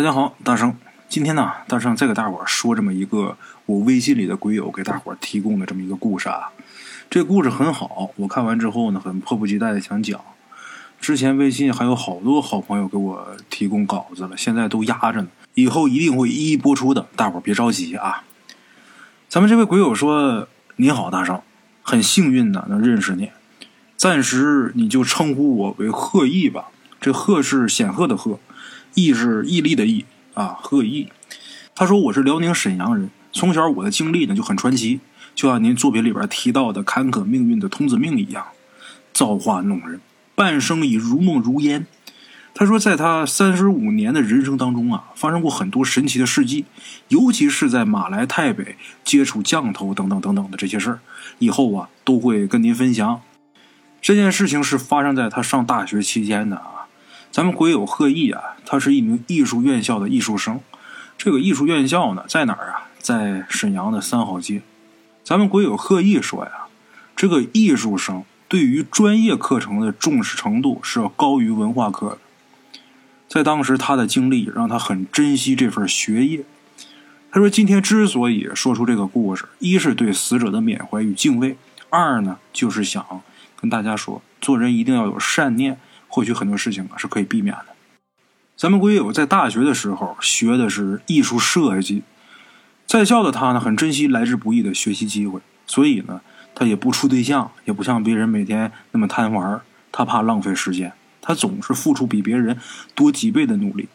大家好，大圣，今天呢，大圣再给大伙说这么一个我微信里的鬼友给大伙提供的这么一个故事啊。这故事很好，我看完之后呢，很迫不及待的想讲。之前微信还有好多好朋友给我提供稿子了，现在都压着呢，以后一定会一一播出的，大伙别着急啊。咱们这位鬼友说：“你好，大圣，很幸运的能认识你，暂时你就称呼我为贺毅吧。这贺是显赫的贺。”毅是毅力的毅啊，贺毅。他说我是辽宁沈阳人，从小我的经历呢就很传奇，就像您作品里边提到的坎坷命运的童子命一样，造化弄人，半生已如梦如烟。他说，在他三十五年的人生当中啊，发生过很多神奇的事迹，尤其是在马来泰北接触降头等等等等的这些事儿，以后啊都会跟您分享。这件事情是发生在他上大学期间的啊。咱们鬼友贺毅啊，他是一名艺术院校的艺术生。这个艺术院校呢，在哪儿啊？在沈阳的三好街。咱们鬼友贺毅说呀，这个艺术生对于专业课程的重视程度是要高于文化课的。在当时，他的经历让他很珍惜这份学业。他说：“今天之所以说出这个故事，一是对死者的缅怀与敬畏；二呢，就是想跟大家说，做人一定要有善念。”或许很多事情啊是可以避免的。咱们鬼友在大学的时候学的是艺术设计，在校的他呢很珍惜来之不易的学习机会，所以呢他也不处对象，也不像别人每天那么贪玩，他怕浪费时间，他总是付出比别人多几倍的努力。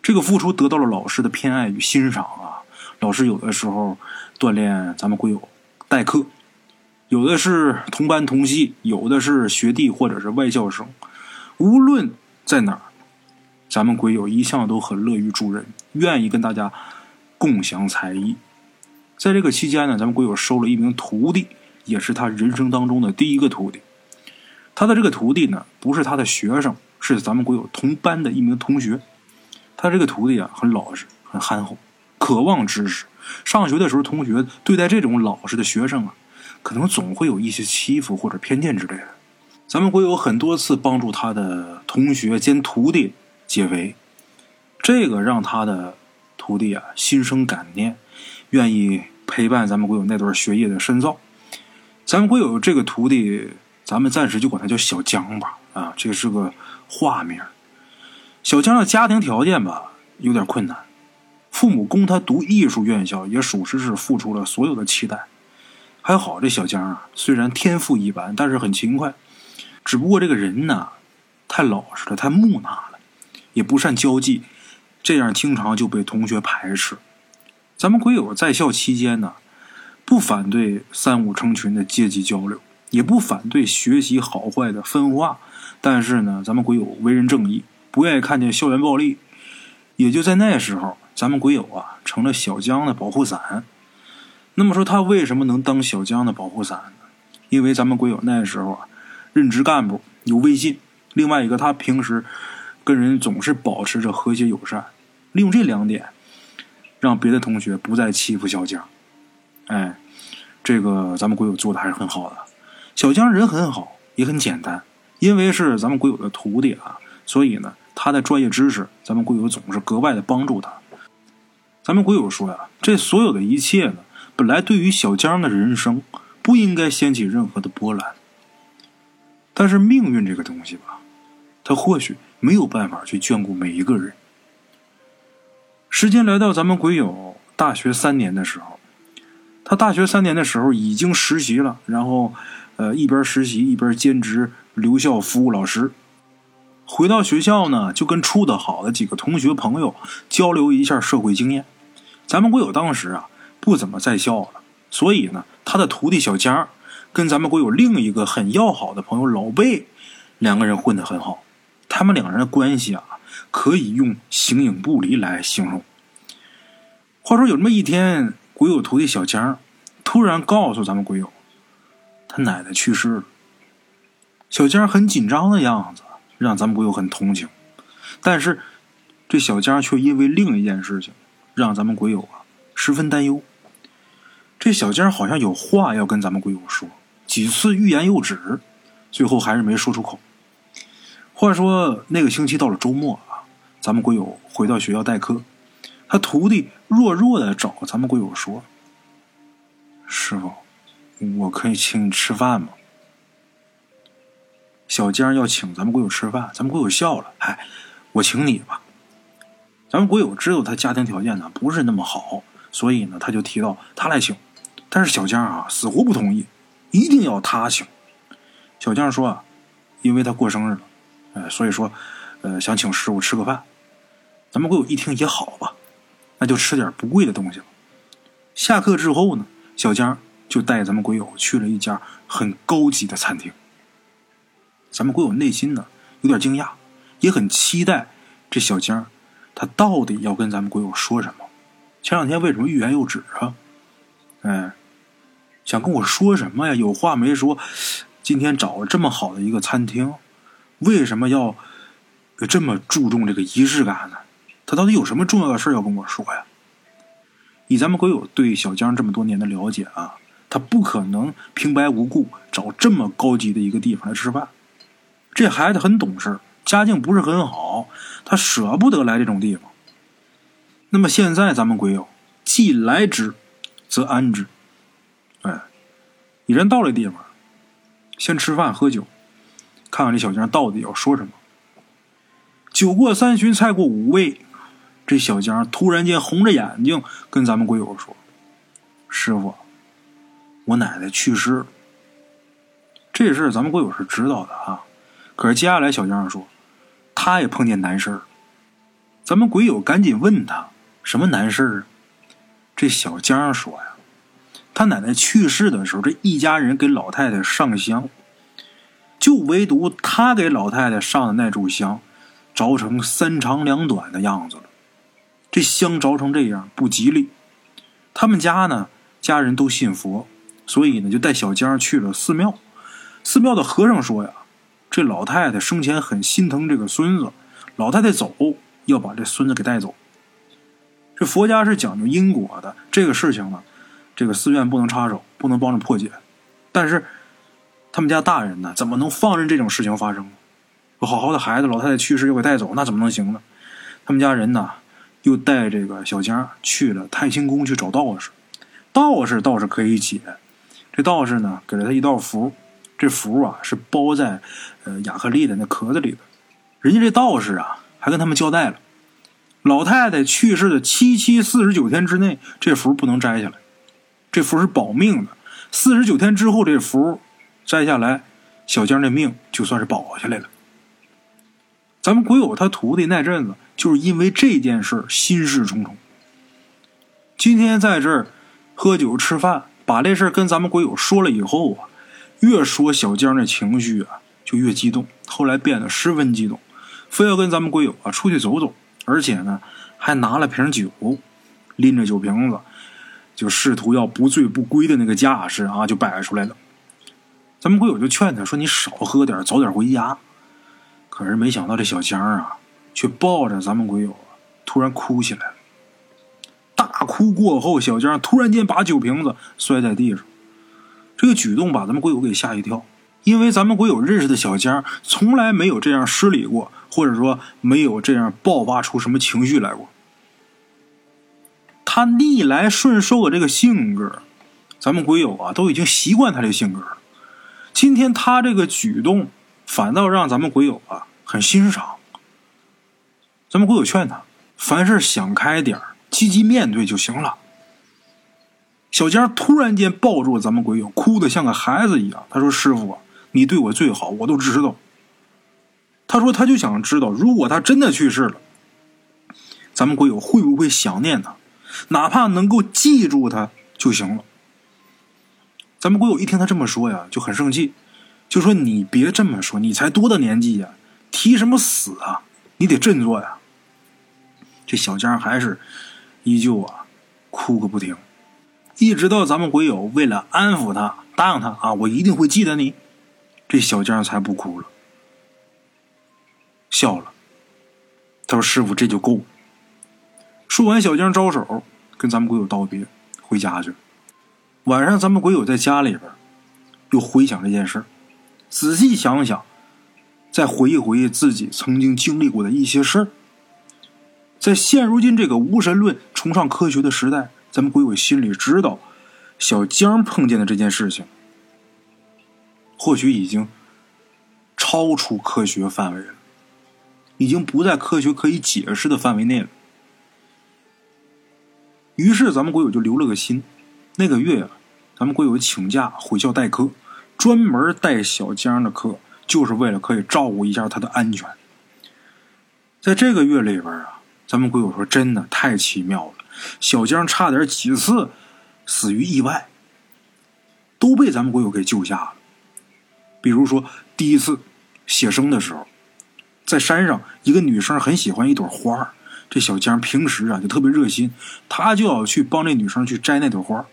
这个付出得到了老师的偏爱与欣赏啊！老师有的时候锻炼咱们鬼友代课，有的是同班同系，有的是学弟或者是外校生。无论在哪儿，咱们鬼友一向都很乐于助人，愿意跟大家共享才艺。在这个期间呢，咱们鬼友收了一名徒弟，也是他人生当中的第一个徒弟。他的这个徒弟呢，不是他的学生，是咱们鬼友同班的一名同学。他这个徒弟啊，很老实，很憨厚，渴望知识。上学的时候，同学对待这种老实的学生啊，可能总会有一些欺负或者偏见之类的。咱们会有很多次帮助他的同学兼徒弟解围，这个让他的徒弟啊心生感念，愿意陪伴咱们国有那段学业的深造。咱们国有这个徒弟，咱们暂时就管他叫小江吧，啊，这是个化名。小江的家庭条件吧有点困难，父母供他读艺术院校，也属实是付出了所有的期待。还好这小江啊，虽然天赋一般，但是很勤快。只不过这个人呢，太老实了，太木讷了，也不善交际，这样经常就被同学排斥。咱们鬼友在校期间呢，不反对三五成群的阶级交流，也不反对学习好坏的分化，但是呢，咱们鬼友为人正义，不愿意看见校园暴力。也就在那时候，咱们鬼友啊成了小江的保护伞。那么说，他为什么能当小江的保护伞呢？因为咱们鬼友那时候啊。任职干部有威信，另外一个他平时跟人总是保持着和谐友善，利用这两点，让别的同学不再欺负小江。哎，这个咱们鬼友做的还是很好的。小江人很好，也很简单，因为是咱们鬼友的徒弟啊，所以呢，他的专业知识，咱们鬼友总是格外的帮助他。咱们鬼友说呀，这所有的一切呢，本来对于小江的人生不应该掀起任何的波澜。但是命运这个东西吧，它或许没有办法去眷顾每一个人。时间来到咱们鬼友大学三年的时候，他大学三年的时候已经实习了，然后呃一边实习一边兼职留校服务老师。回到学校呢，就跟处的好的几个同学朋友交流一下社会经验。咱们鬼友当时啊不怎么在校了，所以呢，他的徒弟小江。跟咱们国有另一个很要好的朋友老贝，两个人混得很好。他们两人的关系啊，可以用形影不离来形容。话说有这么一天，鬼友徒弟小江突然告诉咱们鬼友，他奶奶去世了。小江很紧张的样子，让咱们鬼友很同情。但是这小江却因为另一件事情，让咱们鬼友啊十分担忧。这小江好像有话要跟咱们鬼友说。几次欲言又止，最后还是没说出口。话说那个星期到了周末啊，咱们鬼友回到学校代课，他徒弟弱弱的找咱们鬼友说：“师傅，我可以请你吃饭吗？”小江要请咱们鬼友吃饭，咱们鬼友笑了：“哎，我请你吧。”咱们鬼友知道他家庭条件呢不是那么好，所以呢他就提到他来请，但是小江啊死活不同意，一定要他请。小江说啊，因为他过生日了，呃，所以说，呃，想请师傅吃个饭。咱们鬼友一听也好吧，那就吃点不贵的东西吧。下课之后呢，小江就带咱们鬼友去了一家很高级的餐厅。咱们鬼友内心呢有点惊讶，也很期待这小江他到底要跟咱们鬼友说什么。前两天为什么欲言又止啊？哎，想跟我说什么呀？有话没说。今天找了这么好的一个餐厅，为什么要这么注重这个仪式感呢？他到底有什么重要的事要跟我说呀？以咱们鬼友对小江这么多年的了解啊，他不可能平白无故找这么高级的一个地方来吃饭。这孩子很懂事，家境不是很好，他舍不得来这种地方。那么现在咱们鬼友既来之，则安之。你人到了地方。先吃饭喝酒，看看这小江到底要说什么。酒过三巡，菜过五味，这小江突然间红着眼睛跟咱们鬼友说：“师傅，我奶奶去世了。”这事咱们鬼友是知道的啊。可是接下来小江说，他也碰见难事儿。咱们鬼友赶紧问他什么难事儿。这小江说呀。他奶奶去世的时候，这一家人给老太太上香，就唯独他给老太太上的那炷香，着成三长两短的样子了。这香着成这样不吉利。他们家呢，家人都信佛，所以呢，就带小江去了寺庙。寺庙的和尚说呀，这老太太生前很心疼这个孙子，老太太走要把这孙子给带走。这佛家是讲究因果的，这个事情呢。这个寺院不能插手，不能帮着破解，但是他们家大人呢，怎么能放任这种事情发生呢？好好的孩子，老太太去世又给带走，那怎么能行呢？他们家人呢，又带这个小江去了太清宫去找道士。道士倒是可以解，这道士呢，给了他一道符，这符啊是包在呃亚克力的那壳子里的。人家这道士啊，还跟他们交代了，老太太去世的七七四十九天之内，这符不能摘下来。这符是保命的，四十九天之后，这符摘下来，小江的命就算是保下来了。咱们鬼友他徒弟那阵子就是因为这件事心事重重。今天在这儿喝酒吃饭，把这事跟咱们鬼友说了以后啊，越说小江的情绪啊就越激动，后来变得十分激动，非要跟咱们鬼友啊出去走走，而且呢还拿了瓶酒，拎着酒瓶子。就试图要不醉不归的那个架势啊，就摆出来了。咱们鬼友就劝他说：“你少喝点，早点回家。”可是没想到这小江啊，却抱着咱们鬼友，突然哭起来了。大哭过后，小江突然间把酒瓶子摔在地上。这个举动把咱们鬼友给吓一跳，因为咱们鬼友认识的小江从来没有这样失礼过，或者说没有这样爆发出什么情绪来过。他逆来顺受的这个性格，咱们鬼友啊都已经习惯他这性格。今天他这个举动，反倒让咱们鬼友啊很欣赏。咱们鬼友劝他，凡事想开点积极面对就行了。小江突然间抱住咱们鬼友，哭得像个孩子一样。他说：“师傅，你对我最好，我都知道。”他说：“他就想知道，如果他真的去世了，咱们鬼友会不会想念他？”哪怕能够记住他就行了。咱们鬼友一听他这么说呀，就很生气，就说：“你别这么说，你才多大年纪呀？提什么死啊？你得振作呀！”这小江还是依旧啊，哭个不停。一直到咱们鬼友为了安抚他，答应他啊，我一定会记得你，这小江才不哭了，笑了。他说：“师傅，这就够了。”说完，小江招手跟咱们鬼友道别，回家去。晚上，咱们鬼友在家里边又回想这件事仔细想想，再回忆回忆自己曾经经历过的一些事。在现如今这个无神论、崇尚科学的时代，咱们鬼友心里知道，小江碰见的这件事情，或许已经超出科学范围了，已经不在科学可以解释的范围内了。于是，咱们鬼友就留了个心。那个月啊，咱们鬼友请假回校代课，专门带小江的课，就是为了可以照顾一下他的安全。在这个月里边啊，咱们鬼友说真的太奇妙了，小江差点几次死于意外，都被咱们鬼友给救下了。比如说第一次写生的时候，在山上，一个女生很喜欢一朵花这小江平时啊就特别热心，他就要去帮那女生去摘那朵花。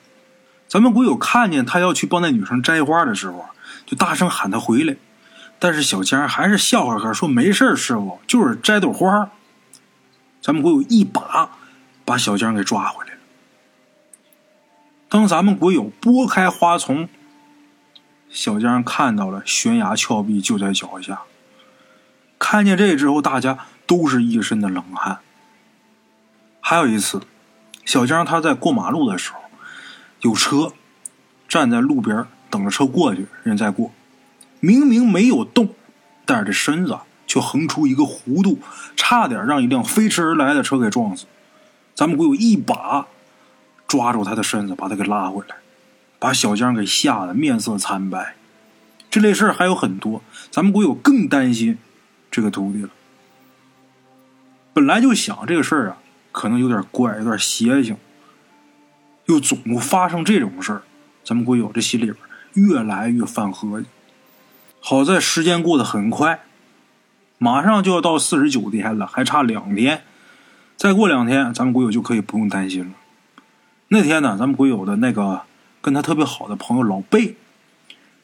咱们鬼友看见他要去帮那女生摘花的时候，就大声喊他回来。但是小江还是笑呵呵说：“没事师傅，就是摘朵花。”咱们鬼友一把把小江给抓回来了。当咱们鬼友拨开花丛，小江看到了悬崖峭壁就在脚下。看见这之后，大家都是一身的冷汗。还有一次，小江他在过马路的时候，有车站在路边等着车过去，人再过，明明没有动，但是这身子却横出一个弧度，差点让一辆飞驰而来的车给撞死。咱们鬼友一把抓住他的身子，把他给拉回来，把小江给吓得面色惨白。这类事儿还有很多，咱们鬼友更担心这个徒弟了。本来就想这个事儿啊。可能有点怪，有点邪性，又总发生这种事儿，咱们鬼友这心里边越来越犯合计。好在时间过得很快，马上就要到四十九天了，还差两天，再过两天，咱们鬼友就可以不用担心了。那天呢，咱们鬼友的那个跟他特别好的朋友老贝，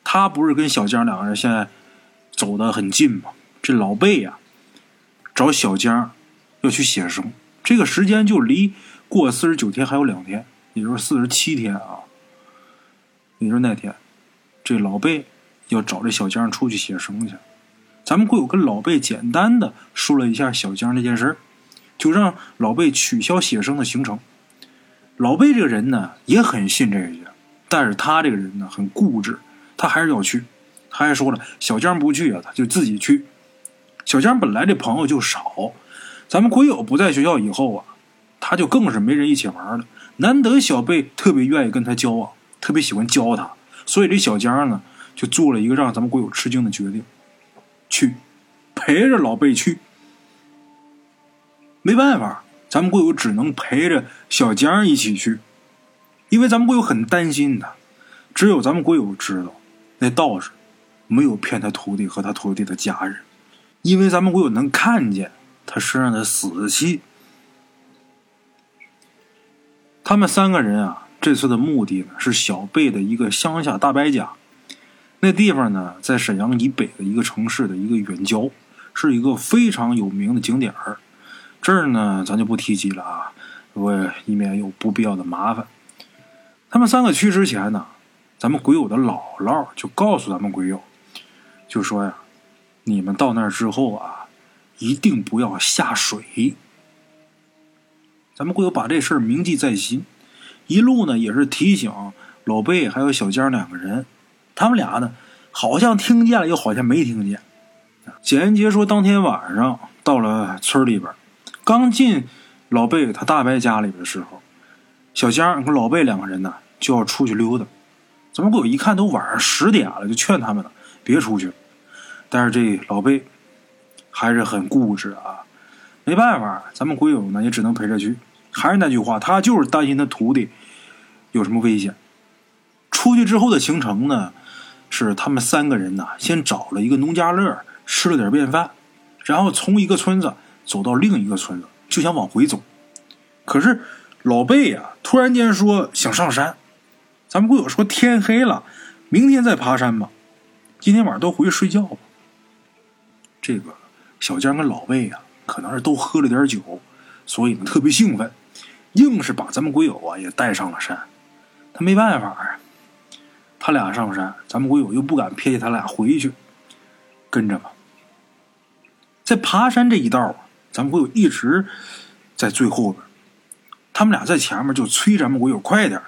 他不是跟小江两个人现在走得很近吗？这老贝呀，找小江要去写生。这个时间就离过四十九天还有两天，也就是四十七天啊。也就是那天，这老贝要找这小江出去写生去。咱们会有跟老贝简单的说了一下小江这件事就让老贝取消写生的行程。老贝这个人呢也很信这些，但是他这个人呢很固执，他还是要去。他还说了，小江不去啊，他就自己去。小江本来这朋友就少。咱们鬼友不在学校以后啊，他就更是没人一起玩了。难得小贝特别愿意跟他交往，特别喜欢教他，所以这小江呢就做了一个让咱们鬼友吃惊的决定，去陪着老贝去。没办法，咱们鬼友只能陪着小江一起去，因为咱们鬼友很担心他。只有咱们鬼友知道，那道士没有骗他徒弟和他徒弟的家人，因为咱们鬼友能看见。他身上的死气。他们三个人啊，这次的目的呢是小贝的一个乡下大伯家。那地方呢，在沈阳以北的一个城市的一个远郊，是一个非常有名的景点儿。这儿呢，咱就不提及了啊，我以免有不必要的麻烦。他们三个去之前呢，咱们鬼友的姥姥就告诉咱们鬼友，就说呀，你们到那儿之后啊。一定不要下水。咱们会有把这事儿铭记在心，一路呢也是提醒老贝还有小江两个人，他们俩呢好像听见了，又好像没听见。简言杰说，当天晚上到了村里边，刚进老贝他大伯家里边的时候，小江和老贝两个人呢就要出去溜达。咱们会有一看都晚上十点了，就劝他们了别出去。但是这老贝。还是很固执啊，没办法，咱们鬼友呢也只能陪着去。还是那句话，他就是担心他徒弟有什么危险。出去之后的行程呢，是他们三个人呢先找了一个农家乐，吃了点便饭，然后从一个村子走到另一个村子，就想往回走。可是老贝呀，突然间说想上山。咱们鬼友说天黑了，明天再爬山吧，今天晚上都回去睡觉吧。这个。小江跟老魏啊，可能是都喝了点酒，所以呢特别兴奋，硬是把咱们鬼友啊也带上了山。他没办法啊，他俩上山，咱们鬼友又不敢撇下他俩回去，跟着吧。在爬山这一道啊，咱们鬼友一直在最后边。他们俩在前面就催咱们鬼友快点。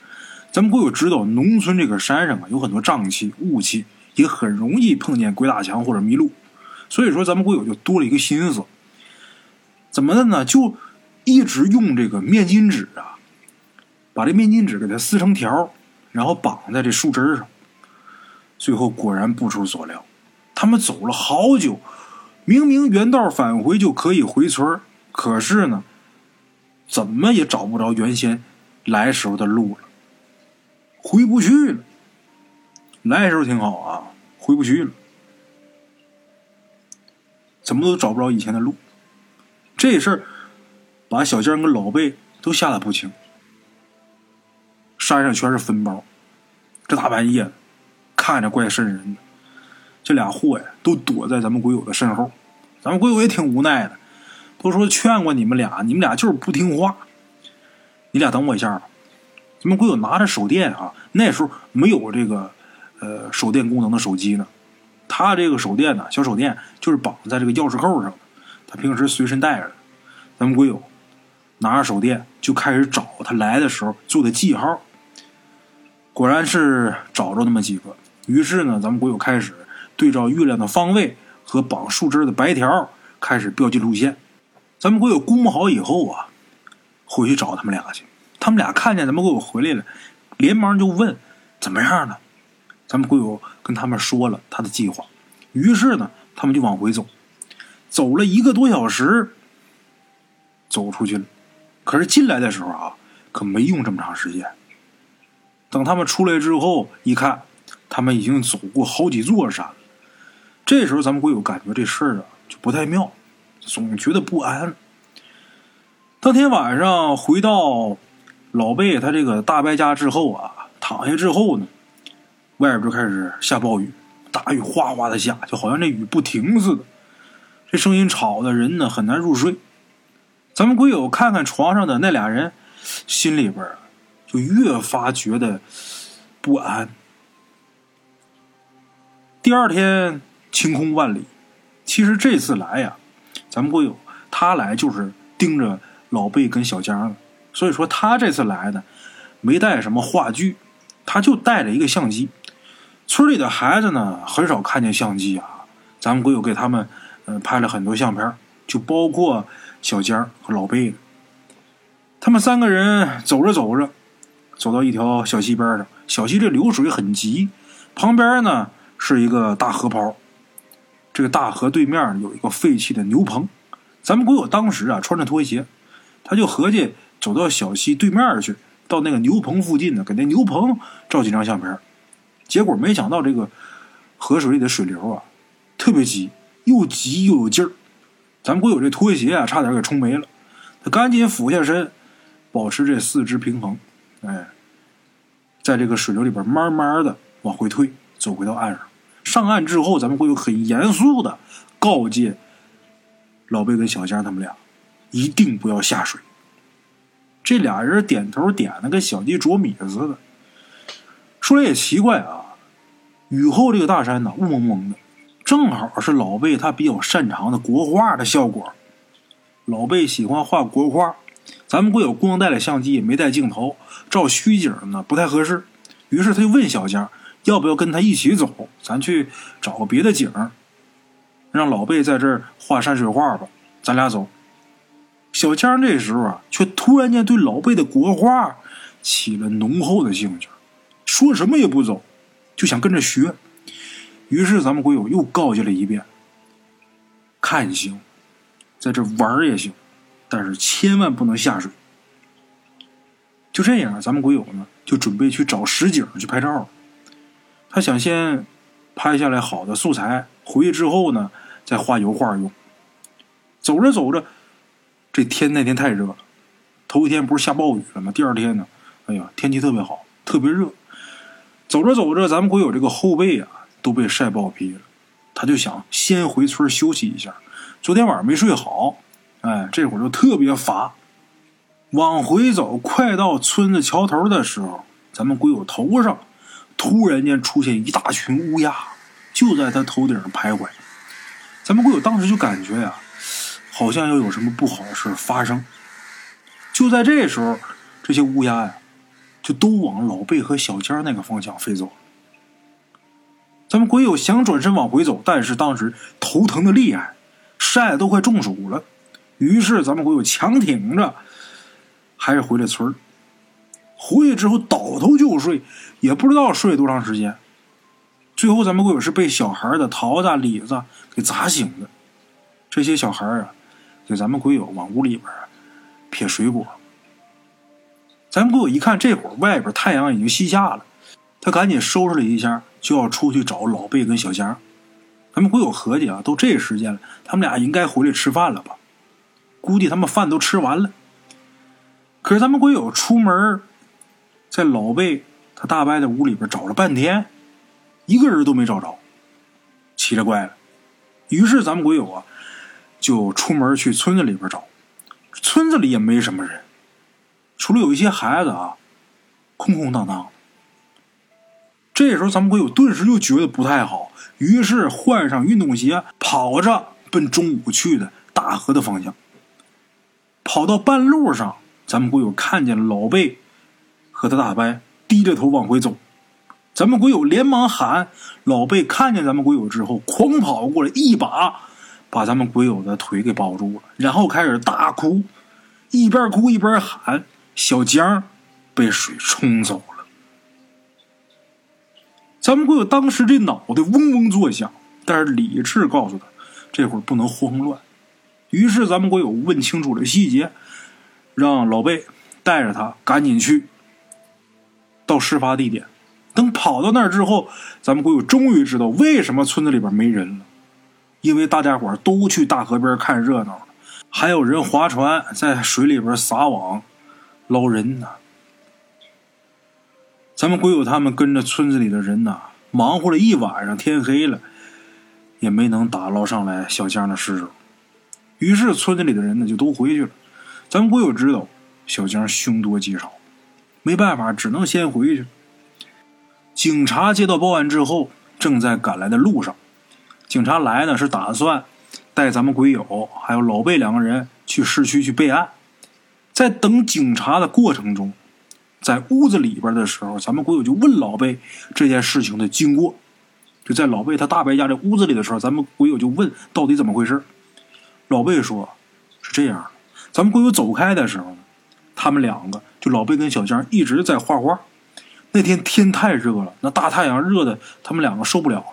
咱们鬼友知道，农村这个山上啊有很多瘴气、雾气，也很容易碰见鬼打墙或者迷路。所以说，咱们国友就多了一个心思，怎么的呢？就一直用这个面巾纸啊，把这面巾纸给它撕成条，然后绑在这树枝上。最后果然不出所料，他们走了好久，明明原道返回就可以回村可是呢。怎么也找不着原先来时候的路了，回不去了。来时候挺好啊，回不去了，怎么都找不着以前的路。这事儿把小江跟老贝都吓得不轻。山上全是坟包，这大半夜，看着怪瘆人的。这俩货呀，都躲在咱们鬼友的身后。咱们鬼友也挺无奈的。都说劝过你们俩，你们俩就是不听话。你俩等我一下吧。咱们鬼友拿着手电啊，那时候没有这个呃手电功能的手机呢。他这个手电呢，小手电就是绑在这个钥匙扣上，他平时随身带着。咱们鬼友拿着手电就开始找他来的时候做的记号。果然是找着那么几个。于是呢，咱们鬼友开始对照月亮的方位和绑树枝的白条，开始标记路线。咱们鬼友估摸好以后啊，回去找他们俩去。他们俩看见咱们鬼友回来了，连忙就问怎么样了。咱们鬼友跟他们说了他的计划，于是呢，他们就往回走。走了一个多小时，走出去了。可是进来的时候啊，可没用这么长时间。等他们出来之后，一看，他们已经走过好几座山了。这时候，咱们鬼友感觉这事儿啊，就不太妙。总觉得不安。当天晚上回到老贝他这个大伯家之后啊，躺下之后呢，外边就开始下暴雨，大雨哗哗的下，就好像这雨不停似的。这声音吵的人呢很难入睡。咱们鬼友看看床上的那俩人，心里边就越发觉得不安。第二天晴空万里，其实这次来呀。咱们鬼友他来就是盯着老贝跟小江的，所以说他这次来呢，没带什么话剧，他就带着一个相机。村里的孩子呢，很少看见相机啊。咱们鬼友给他们呃拍了很多相片，就包括小江和老贝。他们三个人走着走着，走到一条小溪边上，小溪这流水很急，旁边呢是一个大河泡。这个大河对面有一个废弃的牛棚，咱们鬼友当时啊穿着拖鞋，他就合计走到小溪对面去，到那个牛棚附近呢，给那牛棚照几张相片。结果没想到这个河水里的水流啊特别急，又急又有劲儿，咱们鬼友这拖鞋啊差点给冲没了。他赶紧俯下身，保持这四肢平衡，哎，在这个水流里边慢慢的往回退，走回到岸上。上岸之后，咱们会有很严肃的告诫老贝跟小江他们俩，一定不要下水。这俩人点头点的跟小鸡啄米似的。说来也奇怪啊，雨后这个大山呢雾蒙蒙的，正好是老贝他比较擅长的国画的效果。老贝喜欢画国画，咱们会有光带的相机，也没带镜头，照虚景呢不太合适。于是他就问小江。要不要跟他一起走？咱去找个别的景让老贝在这儿画山水画吧。咱俩走。小江这时候啊，却突然间对老贝的国画起了浓厚的兴趣，说什么也不走，就想跟着学。于是咱们鬼友又告诫了一遍：看行，在这玩也行，但是千万不能下水。就这样，咱们鬼友呢就准备去找实景去拍照。他想先拍下来好的素材，回去之后呢，再画油画用。走着走着，这天那天太热了，头一天不是下暴雨了吗？第二天呢，哎呀，天气特别好，特别热。走着走着，咱们鬼友这个后背啊都被晒爆皮了。他就想先回村休息一下，昨天晚上没睡好，哎，这会儿就特别乏。往回走，快到村子桥头的时候，咱们鬼友头上。突然间出现一大群乌鸦，就在他头顶上徘徊。咱们鬼友当时就感觉呀，好像要有什么不好的事发生。就在这时候，这些乌鸦呀，就都往老贝和小尖那个方向飞走了。咱们鬼友想转身往回走，但是当时头疼的厉害，晒得都快中暑了。于是咱们鬼友强挺着，还是回了村回去之后倒头就睡，也不知道睡多长时间。最后咱们鬼友是被小孩的桃子、李子给砸醒的。这些小孩啊，给咱们鬼友往屋里边撇水果。咱们鬼友一看，这会儿外边太阳已经西下了，他赶紧收拾了一下，就要出去找老贝跟小江。咱们鬼友合计啊，都这时间了，他们俩应该回来吃饭了吧？估计他们饭都吃完了，可是咱们鬼友出门，在老贝他大伯的屋里边找了半天，一个人都没找着，奇了怪了。于是咱们鬼友啊，就出门去村子里边找，村子里也没什么人，除了有一些孩子啊，空空荡荡。这时候咱们鬼友顿时就觉得不太好，于是换上运动鞋，跑着奔中午去的大河的方向。跑到半路上，咱们鬼友看见老贝和他大伯低着头往回走，咱们鬼友连忙喊。老贝看见咱们鬼友之后，狂跑过来，一把把咱们鬼友的腿给抱住了，然后开始大哭，一边哭一边喊：“小江被水冲走了。”咱们鬼友当时这脑袋嗡嗡作响，但是理智告诉他，这会儿不能慌乱。于是，咱们国友问清楚了细节，让老贝带着他赶紧去到事发地点。等跑到那儿之后，咱们国友终于知道为什么村子里边没人了，因为大家伙都去大河边看热闹了，还有人划船在水里边撒网捞人呢。咱们鬼友他们跟着村子里的人呢，忙活了一晚上，天黑了也没能打捞上来小江的尸首。于是村子里的人呢就都回去了。咱们鬼友知道小江凶多吉少，没办法，只能先回去。警察接到报案之后，正在赶来的路上。警察来呢是打算带咱们鬼友还有老贝两个人去市区去备案。在等警察的过程中，在屋子里边的时候，咱们鬼友就问老贝这件事情的经过。就在老贝他大伯家这屋子里的时候，咱们鬼友就问到底怎么回事。老贝说：“是这样的，咱们鬼友走开的时候，他们两个就老贝跟小江一直在画画。那天天太热了，那大太阳热的他们两个受不了，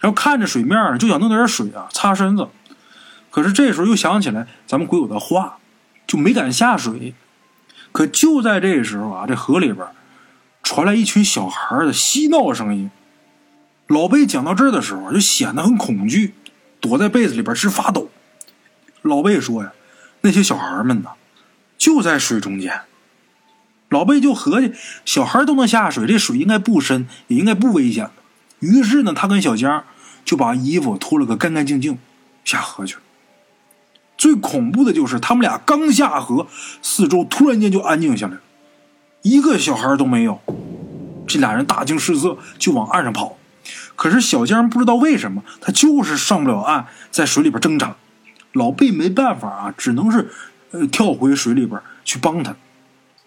然后看着水面就想弄点水啊擦身子。可是这时候又想起来咱们鬼友的话，就没敢下水。可就在这时候啊，这河里边传来一群小孩的嬉闹声音。老贝讲到这儿的时候就显得很恐惧，躲在被子里边直发抖。”老贝说呀，那些小孩们呢，就在水中间。老贝就合计，小孩都能下水，这水应该不深，也应该不危险于是呢，他跟小江就把衣服脱了个干干净净，下河去了。最恐怖的就是他们俩刚下河，四周突然间就安静下来，一个小孩都没有。这俩人大惊失色，就往岸上跑。可是小江不知道为什么，他就是上不了岸，在水里边挣扎。老贝没办法啊，只能是，呃，跳回水里边去帮他，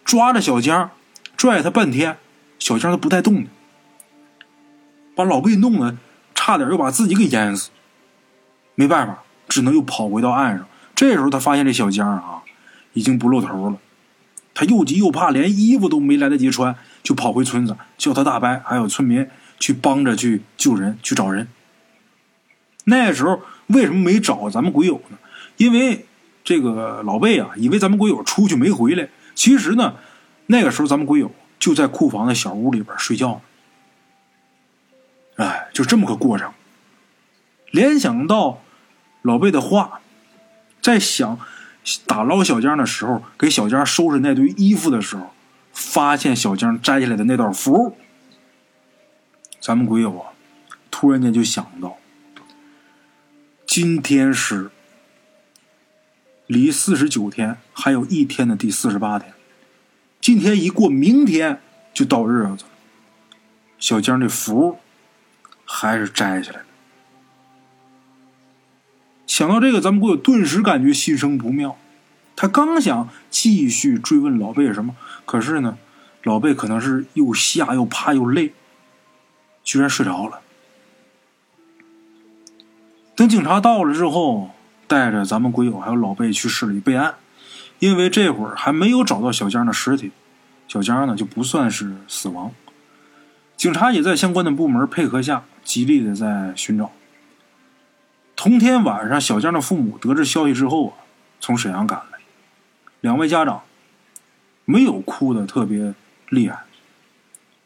抓着小江，拽他半天，小江都不带动的，把老贝弄得差点又把自己给淹死。没办法，只能又跑回到岸上。这时候他发现这小江啊，已经不露头了，他又急又怕，连衣服都没来得及穿，就跑回村子，叫他大伯还有村民去帮着去救人，去找人。那时候。为什么没找咱们鬼友呢？因为这个老贝啊，以为咱们鬼友出去没回来。其实呢，那个时候咱们鬼友就在库房的小屋里边睡觉。呢，就这么个过程。联想到老贝的话，在想打捞小江的时候，给小江收拾那堆衣服的时候，发现小江摘下来的那道符，咱们鬼友啊，突然间就想到。今天是离四十九天还有一天的第四十八天，今天一过，明天就到日子了。小江这符还是摘下来了。想到这个，咱们鬼友顿时感觉心生不妙。他刚想继续追问老贝什么，可是呢，老贝可能是又吓又怕又累，居然睡着了。等警察到了之后，带着咱们鬼友还有老贝去市里备案，因为这会儿还没有找到小江的尸体，小江呢就不算是死亡。警察也在相关的部门配合下，极力的在寻找。同天晚上，小江的父母得知消息之后啊，从沈阳赶来。两位家长没有哭的特别厉害，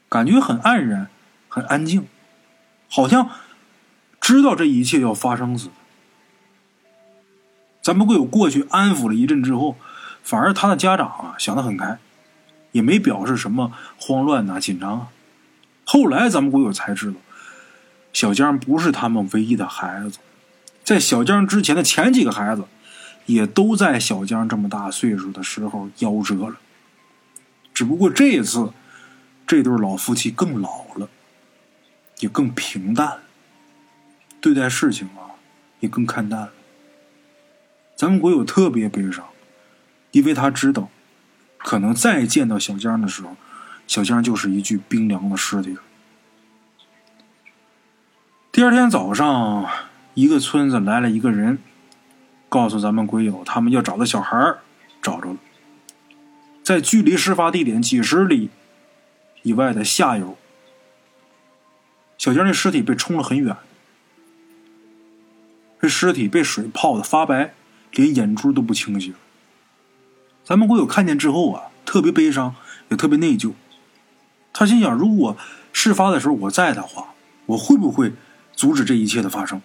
感觉很黯然，很安静，好像知道这一切要发生似的。咱们鬼友过去安抚了一阵之后，反而他的家长啊想得很开，也没表示什么慌乱呐、紧张啊。后来咱们鬼友才知道，小江不是他们唯一的孩子。在小江之前的前几个孩子，也都在小江这么大岁数的时候夭折了。只不过这一次，这对老夫妻更老了，也更平淡了，对待事情啊也更看淡了。咱们国友特别悲伤，因为他知道，可能再见到小江的时候，小江就是一具冰凉的尸体了。第二天早上。一个村子来了一个人，告诉咱们鬼友，他们要找的小孩找着了，在距离事发地点几十里以外的下游，小江的尸体被冲了很远，这尸体被水泡的发白，连眼珠都不清晰了。咱们鬼友看见之后啊，特别悲伤，也特别内疚。他心想：如果事发的时候我在的话，我会不会阻止这一切的发生？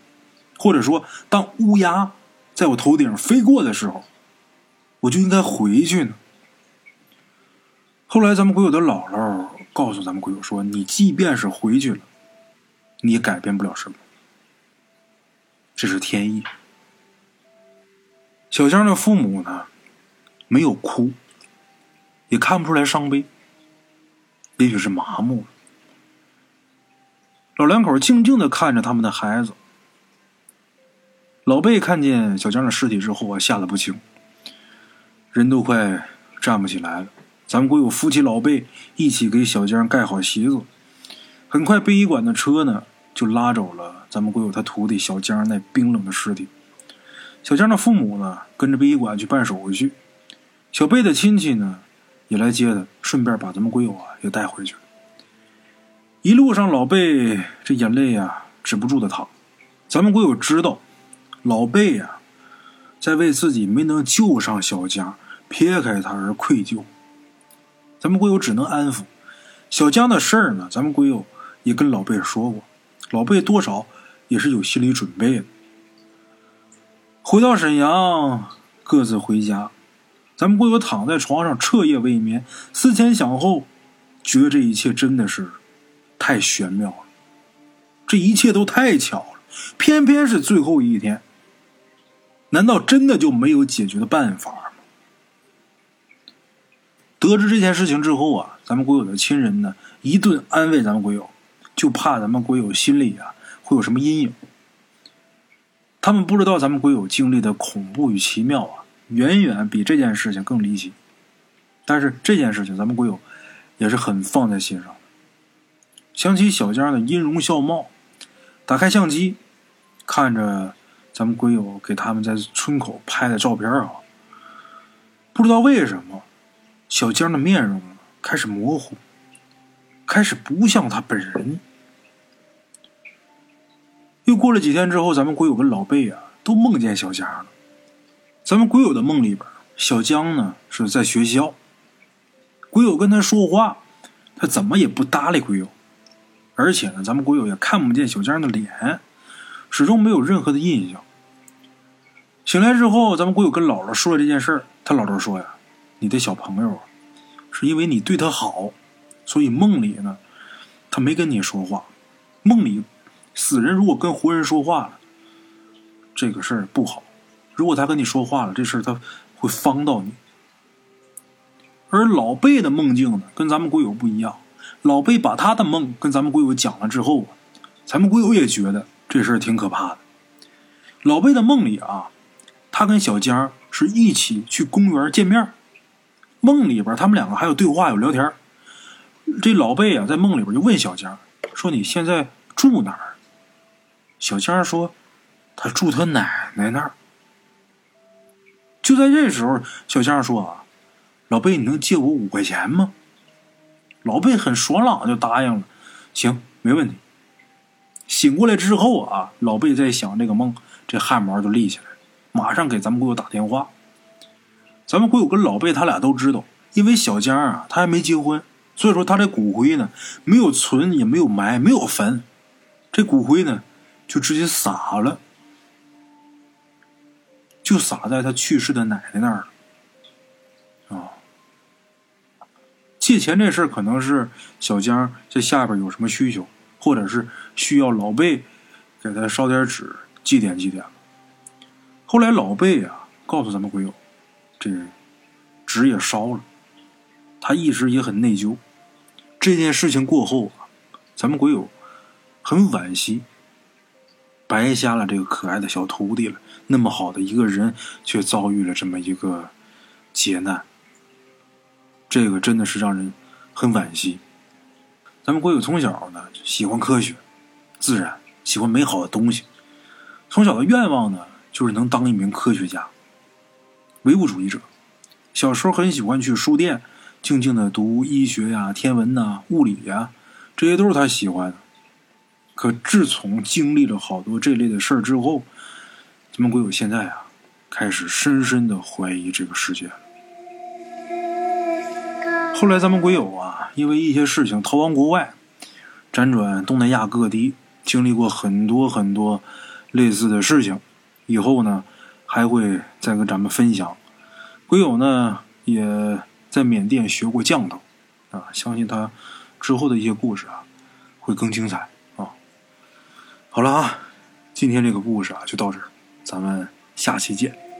或者说，当乌鸦在我头顶飞过的时候，我就应该回去呢。后来，咱们鬼友的姥姥告诉咱们鬼友说：“你即便是回去了，你也改变不了什么，这是天意。”小江的父母呢，没有哭，也看不出来伤悲，也许是麻木了。老两口静静的看着他们的孩子。老贝看见小江的尸体之后啊，吓得不轻，人都快站不起来了。咱们国有夫妻老贝一起给小江盖好席子，很快殡仪馆的车呢就拉走了咱们国有他徒弟小江那冰冷的尸体。小江的父母呢跟着殡仪馆去办手续，小贝的亲戚呢也来接他，顺便把咱们国友啊也带回去。一路上，老贝这眼泪呀止不住的淌。咱们国友知道。老贝呀，在为自己没能救上小江、撇开他而愧疚。咱们鬼友只能安抚小江的事儿呢。咱们鬼友也跟老贝说过，老贝多少也是有心理准备的。回到沈阳，各自回家。咱们鬼友躺在床上彻夜未眠，思前想后，觉得这一切真的是太玄妙了。这一切都太巧了，偏偏是最后一天。难道真的就没有解决的办法吗？得知这件事情之后啊，咱们国友的亲人呢一顿安慰咱们国友，就怕咱们国友心里啊会有什么阴影。他们不知道咱们国友经历的恐怖与奇妙啊，远远比这件事情更离奇。但是这件事情，咱们国友也是很放在心上。想起小江的音容笑貌，打开相机，看着。咱们鬼友给他们在村口拍的照片啊，不知道为什么，小江的面容开始模糊，开始不像他本人。又过了几天之后，咱们鬼友跟老贝啊都梦见小江了。咱们鬼友的梦里边，小江呢是在学校，鬼友跟他说话，他怎么也不搭理鬼友，而且呢，咱们鬼友也看不见小江的脸。始终没有任何的印象。醒来之后，咱们国友跟姥姥说了这件事儿。他姥姥说呀：“你的小朋友啊，是因为你对他好，所以梦里呢，他没跟你说话。梦里死人如果跟活人说话了，这个事儿不好。如果他跟你说话了，这事儿他会方到你。而老贝的梦境呢，跟咱们国友不一样。老贝把他的梦跟咱们鬼友讲了之后啊，咱们鬼友也觉得。”这事儿挺可怕的。老贝的梦里啊，他跟小江是一起去公园见面。梦里边他们两个还有对话有聊天。这老贝啊，在梦里边就问小江说：“你现在住哪儿？”小江说：“他住他奶奶那儿。”就在这时候，小江说：“啊，老贝，你能借我五块钱吗？”老贝很爽朗就答应了：“行，没问题。”醒过来之后啊，老贝在想这个梦，这汗毛就立起来，马上给咱们鬼友打电话。咱们鬼友跟老贝他俩都知道，因为小江啊，他还没结婚，所以说他这骨灰呢，没有存，也没有埋，没有坟，这骨灰呢，就直接撒了。就撒在他去世的奶奶那儿了，借钱这事儿可能是小江在下边有什么需求，或者是需要老贝给他烧点纸祭奠祭奠。后来老贝啊告诉咱们鬼友，这纸也烧了，他一直也很内疚。这件事情过后啊，咱们鬼友很惋惜。白瞎了这个可爱的小徒弟了，那么好的一个人，却遭遇了这么一个劫难，这个真的是让人很惋惜。咱们国友从小呢喜欢科学、自然，喜欢美好的东西，从小的愿望呢就是能当一名科学家、唯物主义者。小时候很喜欢去书店，静静的读医学呀、天文呐、物理呀，这些都是他喜欢的。可自从经历了好多这类的事儿之后，咱们国友现在啊，开始深深的怀疑这个世界了。后来咱们鬼友啊，因为一些事情逃亡国外，辗转东南亚各地，经历过很多很多类似的事情。以后呢，还会再跟咱们分享。鬼友呢，也在缅甸学过降头，啊，相信他之后的一些故事啊，会更精彩啊。好了啊，今天这个故事啊就到这儿，咱们下期见。